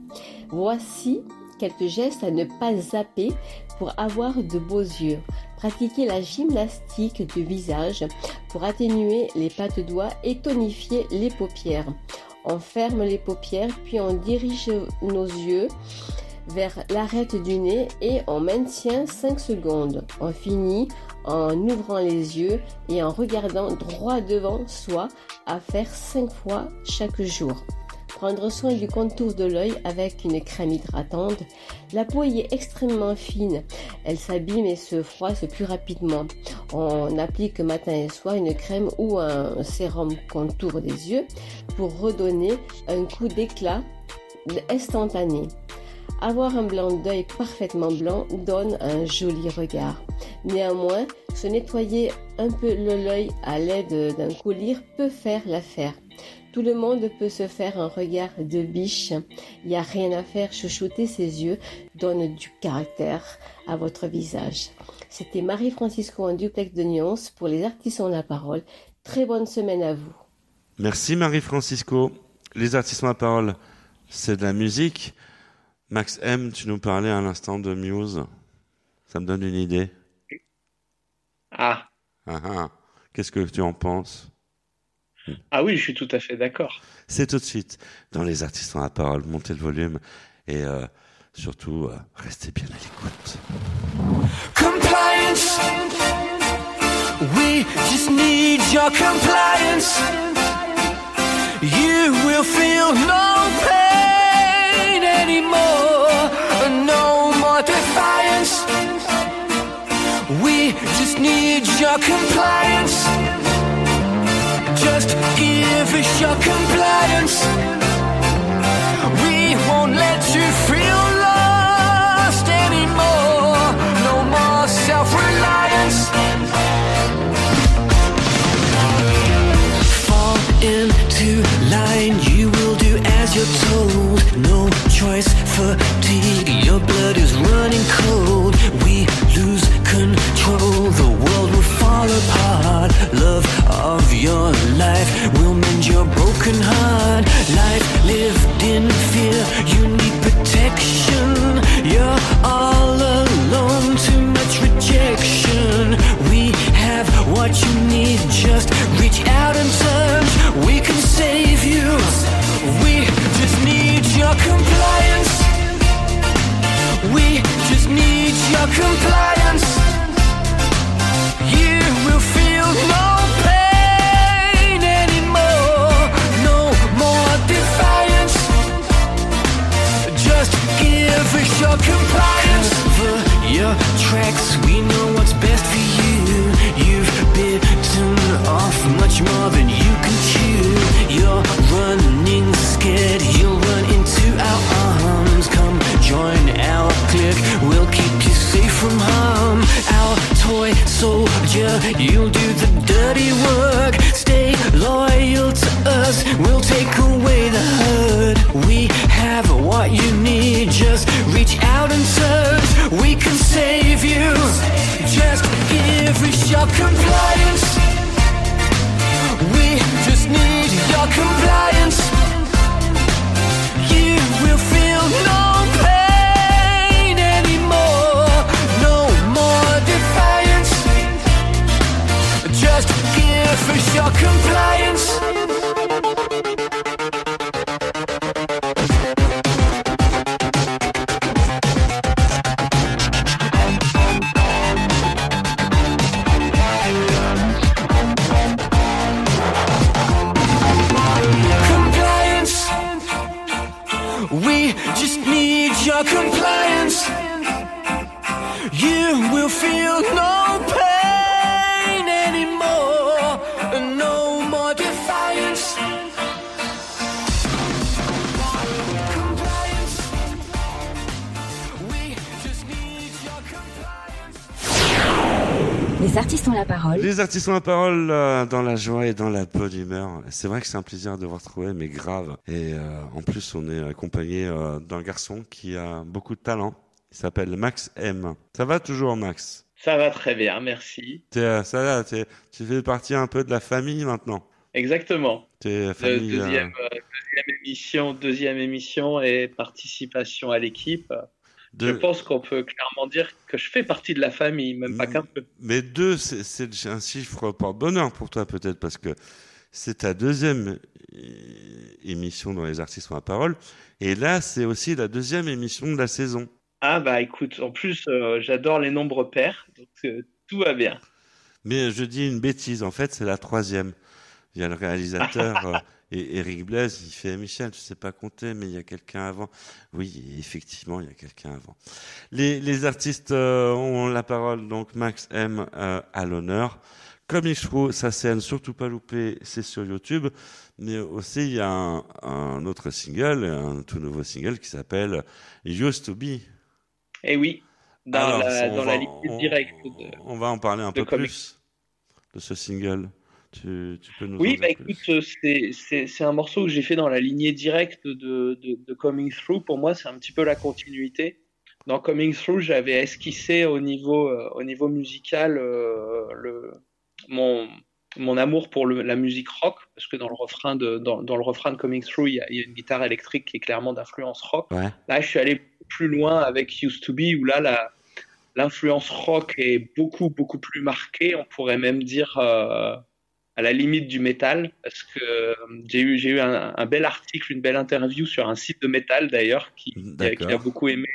Voici quelques gestes à ne pas zapper pour avoir de beaux yeux. Pratiquez la gymnastique du visage pour atténuer les pattes doigts et tonifier les paupières. On ferme les paupières puis on dirige nos yeux vers l'arête du nez et on maintient 5 secondes. On finit en ouvrant les yeux et en regardant droit devant soi à faire 5 fois chaque jour. Prendre soin du contour de l'œil avec une crème hydratante. La peau y est extrêmement fine. Elle s'abîme et se froisse plus rapidement. On applique matin et soir une crème ou un sérum contour des yeux pour redonner un coup d'éclat instantané. Avoir un blanc d'œil parfaitement blanc donne un joli regard. Néanmoins, se nettoyer un peu l'œil à l'aide d'un collier peut faire l'affaire. Tout le monde peut se faire un regard de biche. Il n'y a rien à faire, chouchouter ses yeux donne du caractère à votre visage. C'était Marie-Francisco en duplex de nuances pour les artistes en la parole. Très bonne semaine à vous. Merci Marie-Francisco. Les artistes à parole, c'est de la musique. Max M, tu nous parlais à l'instant de Muse. Ça me donne une idée. Ah, Ah, ah. Qu'est-ce que tu en penses? Ah oui, je suis tout à fait d'accord. C'est tout de suite dans les artistes à parole. Montez le volume et euh, surtout, euh, restez bien à l'écoute. Compliance. We just need your compliance. You will feel no pain anymore. No more defiance. We just need your compliance. Just give us your compliance. We won't let you feel lost anymore. No more self reliance. Fall into line, you will do as you're told. Choice, fatigue, your blood is running cold. We lose control, the world will fall apart. Love of your life will mend your broken heart. Life lived in fear, you need protection. You're all alone, too much rejection. We have what you need, just compliance. We just need your compliance. You will feel no pain anymore. No more defiance. Just give us your compliance. Les artistes ont la parole. Les artistes ont la parole euh, dans la joie et dans la bonne humeur. C'est vrai que c'est un plaisir de vous retrouver, mais grave. Et euh, en plus, on est accompagné euh, d'un garçon qui a beaucoup de talent. Il s'appelle Max M. Ça va toujours, Max? Ça va très bien, merci. T'es, euh, ça va, tu fais partie un peu de la famille maintenant? Exactement. Le famille. deuxième, deuxième émission, deuxième émission et participation à l'équipe. De- Je pense qu'on peut clairement dire que je fais partie de la famille, même pas qu'un peu. Mais deux, c'est, un chiffre porte-bonheur pour toi peut-être parce que c'est ta deuxième émission dans les artistes ont la parole. Et là, c'est aussi la deuxième émission de la saison. Ah bah écoute, en plus, euh, j'adore les nombres pairs, donc euh, tout va bien. Mais je dis une bêtise, en fait, c'est la troisième. Il y a le réalisateur euh, et Eric Blaise, il fait Michel, je sais pas compter, mais il y a quelqu'un avant. Oui, effectivement, il y a quelqu'un avant. Les, les artistes euh, ont la parole, donc Max M euh, à l'honneur. Comme il faut, sa scène, surtout pas louper, c'est sur YouTube. Mais aussi, il y a un, un autre single, un tout nouveau single qui s'appelle Used to Be. Et oui, dans Alors, la, dans va- la ligne on- directe. de- On va en parler un peu comics. plus de ce single. Tu, tu peux nous Oui, bah écoute, euh, c'est- un morceau que j'ai fait dans la lignée directe de, de, de Coming Through. Pour moi, c'est un petit peu la continuité. Dans Coming Through, j'avais esquissé au niveau, euh, au niveau musical euh, le, mon, mon amour pour le- la musique rock, parce que dans le refrain de, dans, dans le refrain de Coming Through, il y, a, il y a une guitare électrique qui est clairement d'influence rock. Ouais. Là, je suis allé plus loin avec Used to Be, où là, l'influence rock est beaucoup, beaucoup plus marquée. On pourrait même dire euh, à la limite du métal, parce que euh, j'ai eu, j'ai eu un, un bel article, une belle interview sur un site de métal d'ailleurs, qui, qui a- beaucoup aimé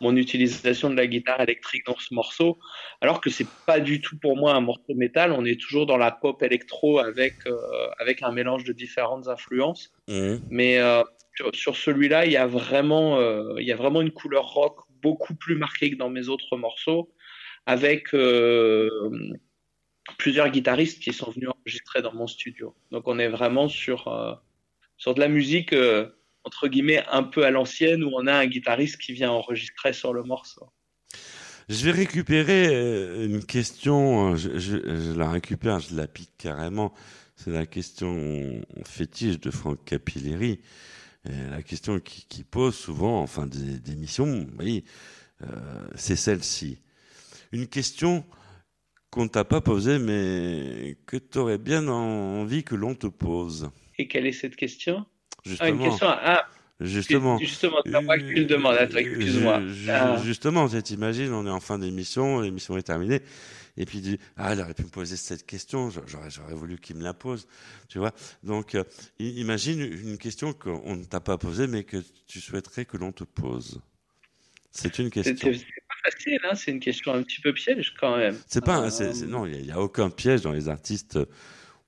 mon utilisation de la guitare électrique dans ce morceau, alors que c'est pas du tout pour moi un morceau métal. On est toujours dans la pop électro avec euh, avec un mélange de différentes influences. Mhm. Mais euh, sur, sur celui-là, il y a vraiment, euh, il y a vraiment une couleur rock beaucoup plus marquée que dans mes autres morceaux, avec plusieurs guitaristes qui sont venus enregistrer dans mon studio. Donc on est vraiment sur euh, sur de la musique euh, entre guillemets un peu à l'ancienne où on a un guitariste qui vient enregistrer sur le morceau. Je vais récupérer euh, une question, je, la récupère, je la pique carrément. C'est la question fétiche de Franck Capilleri. La question qui, qui pose souvent en fin d'émission, c'est celle-ci. Une question qu'on ne t'a pas posée, mais que tu aurais bien envie que l'on te pose. Et quelle est cette question? Ah, Justement. une question. Ah, Justement. justement, c'est moi que tu le demandes. Attends, excuse-moi. Je- je- Ah. Justement, t'imagines, on est en fin d'émission, l'émission est terminée, et puis dis, ah, il aurait pu me poser cette question, j'aurais, voulu qu'il me la pose, tu vois. Donc, euh, imagine une question qu'on ne t'a pas posée, mais que tu souhaiterais que l'on te pose. C'est une question. c'est- pas facile, hein, c'est une question un petit peu piège quand même. C'est pas, Euh, c'est, c'est- non, il n'y a, aucun piège dans les artistes euh,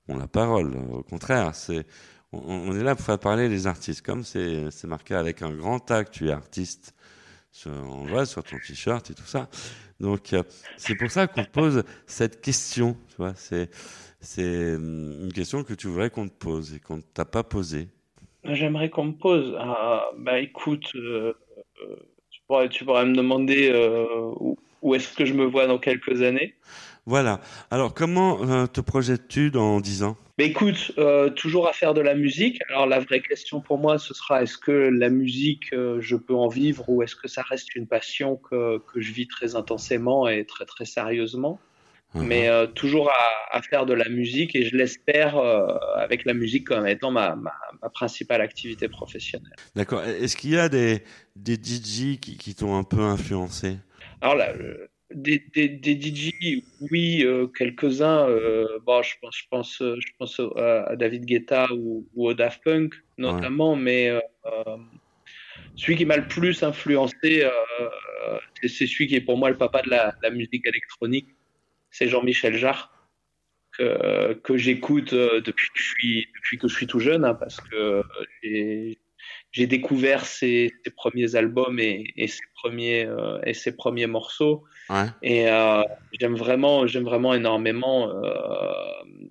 ont la parole. Au contraire, c'est, on, on est là pour faire parler les artistes. Comme c'est, marqué avec un grand tag, tu es artiste. Sur, on voit sur ton t-shirt et tout ça. Donc, euh, c'est pour ça qu'on te pose cette question. Tu vois, c'est, c'est hum, une question que tu voudrais qu'on te pose et qu'on ne t'a pas posée. J'aimerais qu'on me pose. Ah, bah écoute, euh, euh, pourrais, tu pourrais me demander euh, où, où est-ce que je me vois dans quelques années? Voilà. Alors, comment euh, te projettes-tu dans 10 ans? Bah écoute, euh, toujours à faire de la musique. Alors la vraie question pour moi, ce sera est-ce que la musique, euh, je peux en vivre ou est-ce que ça reste une passion que, que je vis très intensément et très très sérieusement? Mhm. mais euh, toujours à, à faire de la musique et je l'espère euh, avec la musique comme étant ma, ma, ma principale activité professionnelle. D'accord. Est-ce qu'il y a des, des DJ qui, qui t'ont un peu influencé? Alors là, euh, des, des, des DJ, oui, quelques-uns. bon, je pense, je pense, je pense à David Guetta ou, ou au Daft Punk notamment, mais celui qui m'a le plus influencé, euh, c'est c'est celui qui est pour moi le papa de la, de la musique électronique, c'est Jean-Michel Jarre. Que, que j'écoute euh, depuis que je suis depuis que je suis tout jeune hein, parce que j'ai découvert ses, ses premiers albums et, et ses premiers euh, et ses premiers morceaux Ouais. et euh, j'aime vraiment j'aime vraiment énormément euh,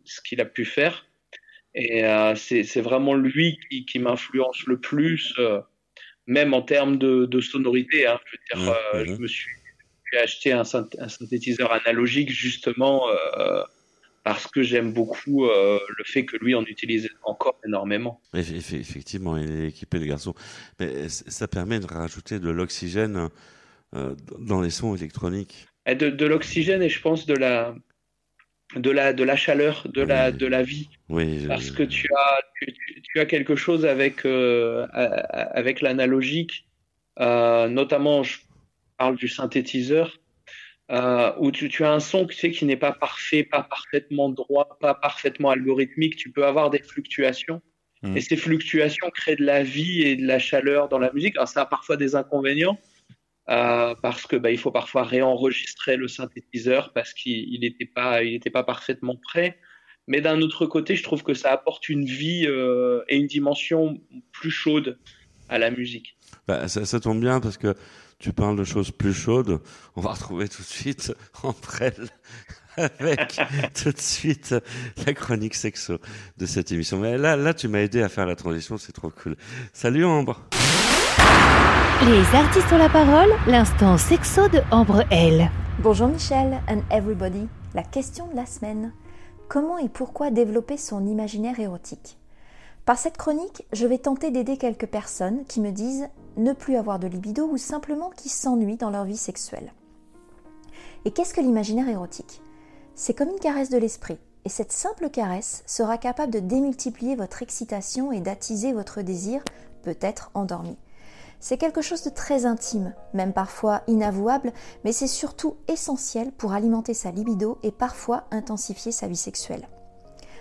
ce qu'il a pu faire et c'est vraiment lui qui, qui m'influence le plus même en termes de, de sonorité hein. je veux dire je me suis suis acheté un, synth- un synthétiseur analogique justement euh, parce que j'aime beaucoup euh, le fait que lui en utilise encore énormément. Eff- eff- Effectivement, il est équipé, le garçon. Mais ça permet de rajouter de l'oxygène euh, dans les sons électroniques. Et de, de l'oxygène et je pense de la de la de la chaleur, de la de la vie. Oui, je- Parce que tu as, tu, as quelque chose avec, euh, avec l'analogique, euh, notamment, je parle du synthétiseur, euh, où tu, tu as un son tu sais, qui n'est pas parfait, pas parfaitement droit, pas parfaitement algorithmique. Tu peux avoir des fluctuations. Mhm. Et ces fluctuations créent de la vie et de la chaleur dans la musique. Alors, ça a parfois des inconvénients. euh, parce que bah, il faut parfois réenregistrer le synthétiseur parce qu'il n'était pas, il était pas parfaitement prêt. Mais d'un autre côté, je trouve que ça apporte une vie euh, et une dimension plus chaude à la musique. Bah, ça, ça tombe bien parce que tu parles de choses plus chaudes. On va retrouver tout de suite Ambrelle avec tout de suite la chronique sexo de cette émission. Mais là, là, tu m'as aidé à faire la transition, c'est trop cool. Salut Ambre. Les artistes ont la parole, l'instant sexo de Ambre L. Bonjour Michel and everybody. La question de la semaine. Comment et pourquoi développer son imaginaire érotique? Par cette chronique, je vais tenter d'aider quelques personnes qui me disent ne plus avoir de libido ou simplement qui s'ennuient dans leur vie sexuelle. Et qu'est-ce que l'imaginaire érotique? C'est comme une caresse de l'esprit. Et cette simple caresse sera capable de démultiplier votre excitation et d'attiser votre désir, peut-être endormi. C'est quelque chose de très intime, même parfois inavouable, mais c'est surtout essentiel pour alimenter sa libido et parfois intensifier sa vie sexuelle.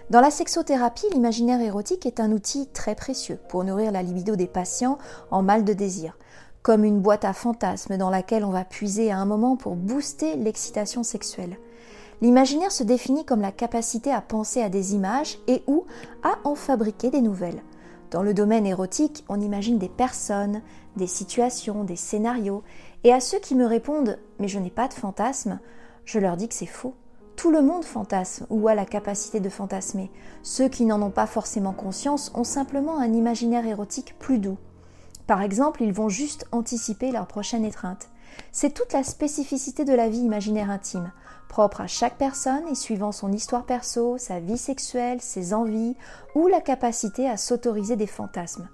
Dans la sexothérapie, l'imaginaire érotique est un outil très précieux pour nourrir la libido des patients en mal de désir, comme une boîte à fantasmes dans laquelle on va puiser à un moment pour booster l'excitation sexuelle. L'imaginaire se définit comme la capacité à penser à des images et ou à en fabriquer des nouvelles. Dans le domaine érotique, on imagine des personnes, des situations, des scénarios, et à ceux qui me répondent Mais je n'ai pas de fantasme, je leur dis que c'est faux. Tout le monde fantasme ou a la capacité de fantasmer. Ceux qui n'en ont pas forcément conscience ont simplement un imaginaire érotique plus doux. Par exemple, ils vont juste anticiper leur prochaine étreinte. C'est toute la spécificité de la vie imaginaire intime, propre à chaque personne et suivant son histoire perso, sa vie sexuelle, ses envies ou la capacité à s'autoriser des fantasmes.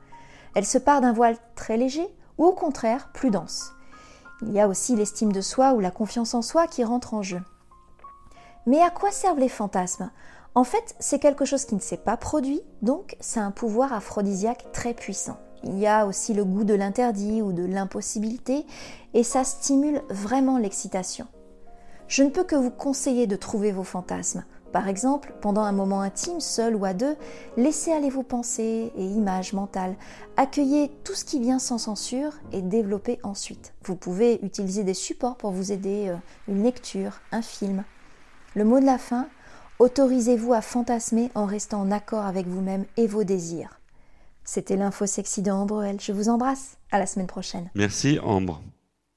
Elle se part d'un voile très léger ou au contraire plus dense. Il y a aussi l'estime de soi ou la confiance en soi qui rentre en jeu. Mais à quoi servent les fantasmes? En fait, c'est quelque chose qui ne s'est pas produit, donc c'est un pouvoir aphrodisiaque très puissant. Il y a aussi le goût de l'interdit ou de l'impossibilité, et ça stimule vraiment l'excitation. Je ne peux que vous conseiller de trouver vos fantasmes. Par exemple, pendant un moment intime, seul ou à deux, laissez aller vos pensées et images mentales. Accueillez tout ce qui vient sans censure et développez ensuite. Vous pouvez utiliser des supports pour vous aider, euh, une lecture, un film. Le mot de la fin, autorisez-vous à fantasmer en restant en accord avec vous-même et vos désirs. C'était l'info sexy de Ambroel. Je vous embrasse. À la semaine prochaine. Merci Ambre.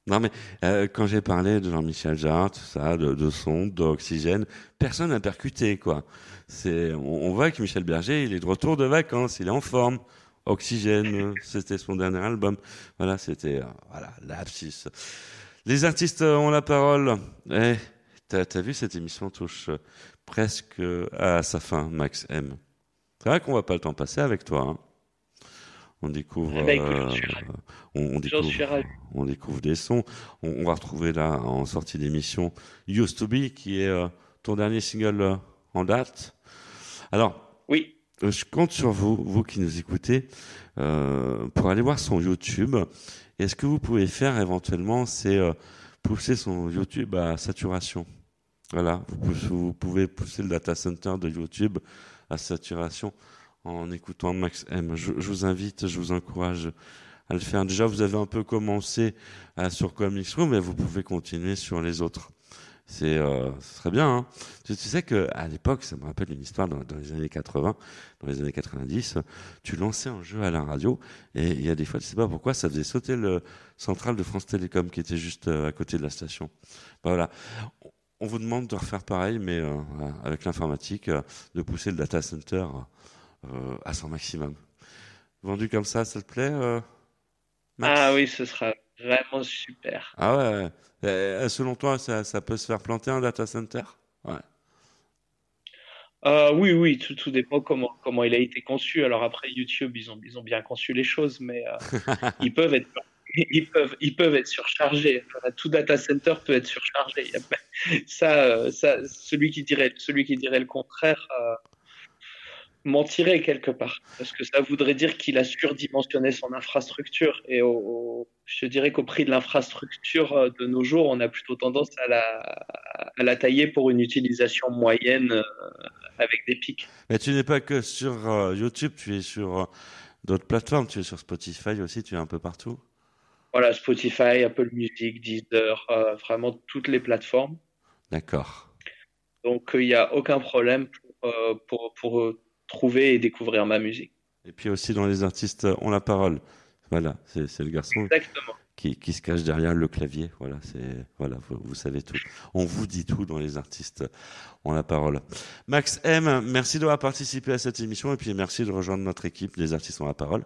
Non mais euh, quand j'ai parlé de Jean-Michel Jarre, tout ça, de, de son, d'oxygène, personne n'a percuté quoi. C'est, on, voit que Michel Berger, il est de retour de vacances, il est en forme. Oxygène, c'était son dernier album. Voilà, c'était euh, voilà l'abscisse. Les artistes ont la parole. Eh, t'as, t'as vu cette émission touche euh, presque euh, à sa fin, Max M. C'est vrai qu'on va pas le temps passer avec toi. hein. On découvre, Eh ben, écoute, euh, on, découvre, on découvre des sons. On, on va retrouver là en sortie d'émission Used to Be, qui est euh, ton dernier single euh, en date. Alors, Oui, je compte sur vous, vous qui nous écoutez, pour aller voir son YouTube. Et ce que vous pouvez faire éventuellement, c'est pousser son YouTube à saturation? Voilà, vous pouvez, pousser le data center de YouTube à saturation en écoutant Max M. Je, je vous invite, je vous encourage à le faire. Déjà, vous avez un peu commencé euh, sur Comics Room, mais vous pouvez continuer sur les autres. C'est, euh, ce bien. Hein. Tu, sais que à l'époque, ça me rappelle une histoire dans, les années 80, dans les années 90. Tu lançais un jeu à la radio et il y a des fois, tu sais pas pourquoi, ça faisait sauter le central de France Télécom qui était juste euh, à côté de la station. Bah, voilà. On vous demande de refaire pareil, mais euh, avec l'informatique, euh, de pousser le data center euh, à son maximum. Vendu comme ça, ça te plaît Max? Ah oui, ce sera, vraiment super. Ah ouais, ouais. Selon toi, ça, ça peut se faire planter un data center? Ouais. Oui, oui, tout, tout dépend comment, comment il a été conçu. Alors après, YouTube, ils ont, ils ont bien conçu les choses, mais ils peuvent être, ils peuvent, ils peuvent être surchargés. Tout data center peut être surchargé. Euh, ça, celui qui dirait, celui qui dirait le contraire euh, mentirait quelque part, parce que ça voudrait dire qu'il a surdimensionné son infrastructure. Et je dirais qu'au prix de l'infrastructure euh, de nos jours, on a plutôt tendance à la, tailler pour une utilisation moyenne avec des pics. Mais tu n'es pas que sur YouTube, tu es sur d'autres plateformes, tu es sur Spotify aussi, tu es un peu partout. Voilà, Spotify, Apple Music, Deezer, euh, vraiment toutes les plateformes. D'accord. Donc euh, il n'y a aucun problème pour, euh, pour, pour trouver et découvrir ma musique. Et puis aussi dans les artistes ont la parole. Voilà, c'est c'est le garçon Exactement. qui, qui se cache derrière le clavier. Voilà, c'est voilà, vous, vous savez tout. On vous dit tout dans les artistes ont la parole. Max M, merci d'avoir participé à cette émission et puis merci de rejoindre notre équipe des artistes ont la parole.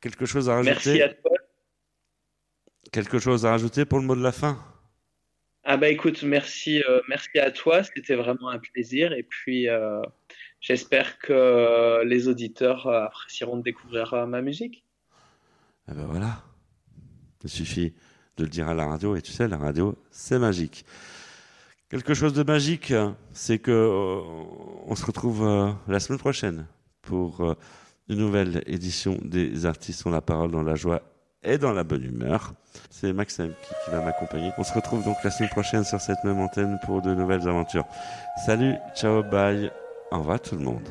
Quelque chose à rajouter? Merci à toi. Quelque chose à rajouter pour le mot de la fin? Ah bah écoute, merci, euh, merci à toi, c'était vraiment un plaisir. Et puis euh, j'espère que les auditeurs euh, apprécieront de découvrir ma musique. Eh ben voilà. Il suffit de le dire à la radio et tu sais, la radio, c'est magique. Quelque chose de magique, c'est que euh, on se retrouve la semaine prochaine pour une nouvelle édition des artistes ont la parole dans la joie et dans la bonne humeur. C'est Maxime qui, va m'accompagner. On se retrouve donc la semaine prochaine sur cette même antenne pour de nouvelles aventures. Salut, ciao, bye. Au revoir tout le monde.